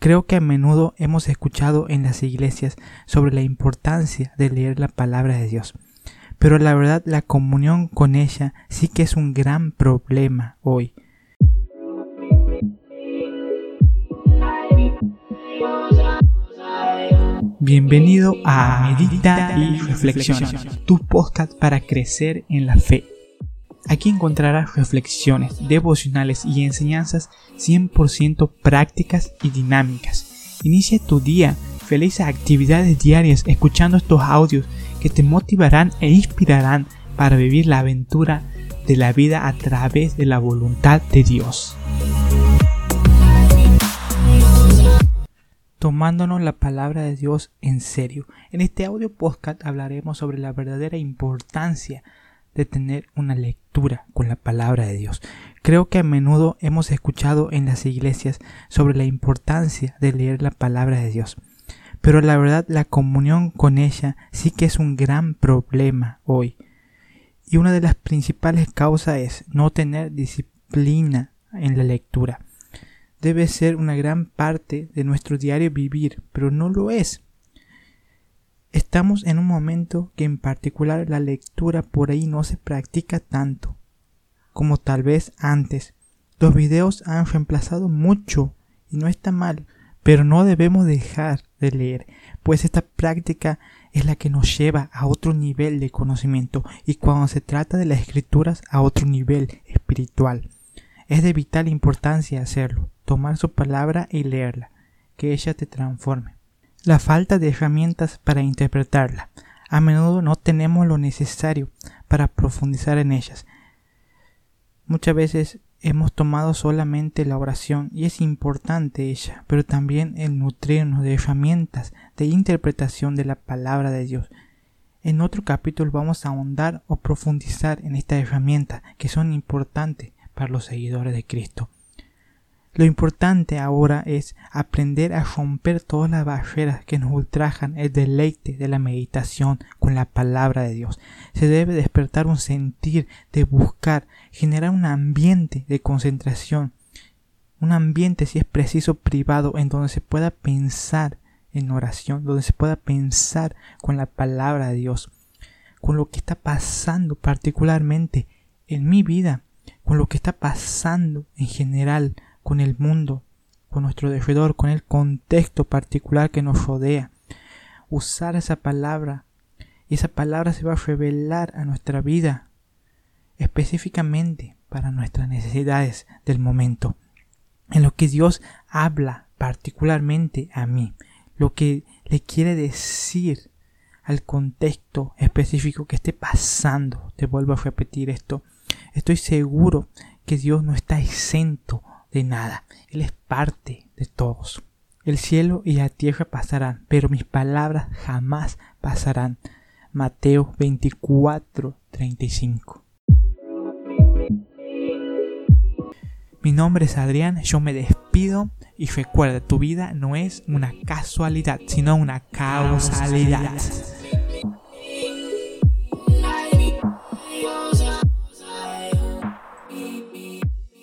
Creo que a menudo hemos escuchado en las iglesias sobre la importancia de leer la palabra de Dios, pero la verdad la comunión con ella sí que es un gran problema hoy. Bienvenido a Medita y Reflexiona, tu podcast para crecer en la fe. Aquí encontrarás reflexiones, devocionales y enseñanzas 100% prácticas y dinámicas. Inicia tu día, felices actividades diarias escuchando estos audios que te motivarán e inspirarán para vivir la aventura de la vida a través de la voluntad de Dios. tomándonos la palabra de Dios en serio. En este audio podcast hablaremos sobre la verdadera importancia de tener una lectura con la palabra de Dios. Creo que a menudo hemos escuchado en las iglesias sobre la importancia de leer la palabra de Dios. Pero la verdad la comunión con ella sí que es un gran problema hoy. Y una de las principales causas es no tener disciplina en la lectura debe ser una gran parte de nuestro diario vivir, pero no lo es. Estamos en un momento que en particular la lectura por ahí no se practica tanto como tal vez antes. Los videos han reemplazado mucho y no está mal, pero no debemos dejar de leer, pues esta práctica es la que nos lleva a otro nivel de conocimiento y cuando se trata de las escrituras a otro nivel espiritual. Es de vital importancia hacerlo tomar su palabra y leerla, que ella te transforme. La falta de herramientas para interpretarla. A menudo no tenemos lo necesario para profundizar en ellas. Muchas veces hemos tomado solamente la oración y es importante ella, pero también el nutrirnos de herramientas de interpretación de la palabra de Dios. En otro capítulo vamos a ahondar o profundizar en estas herramientas que son importantes para los seguidores de Cristo. Lo importante ahora es aprender a romper todas las barreras que nos ultrajan el deleite de la meditación con la palabra de Dios. Se debe despertar un sentir de buscar, generar un ambiente de concentración, un ambiente si es preciso privado en donde se pueda pensar en oración, donde se pueda pensar con la palabra de Dios, con lo que está pasando particularmente en mi vida, con lo que está pasando en general con el mundo, con nuestro alrededor, con el contexto particular que nos rodea. Usar esa palabra y esa palabra se va a revelar a nuestra vida específicamente para nuestras necesidades del momento. En lo que Dios habla particularmente a mí, lo que le quiere decir al contexto específico que esté pasando. Te vuelvo a repetir esto. Estoy seguro que Dios no está exento de nada. Él es parte de todos. El cielo y la tierra pasarán, pero mis palabras jamás pasarán. Mateo 24, 35. Mi nombre es Adrián, yo me despido y recuerda, tu vida no es una casualidad, sino una causalidad.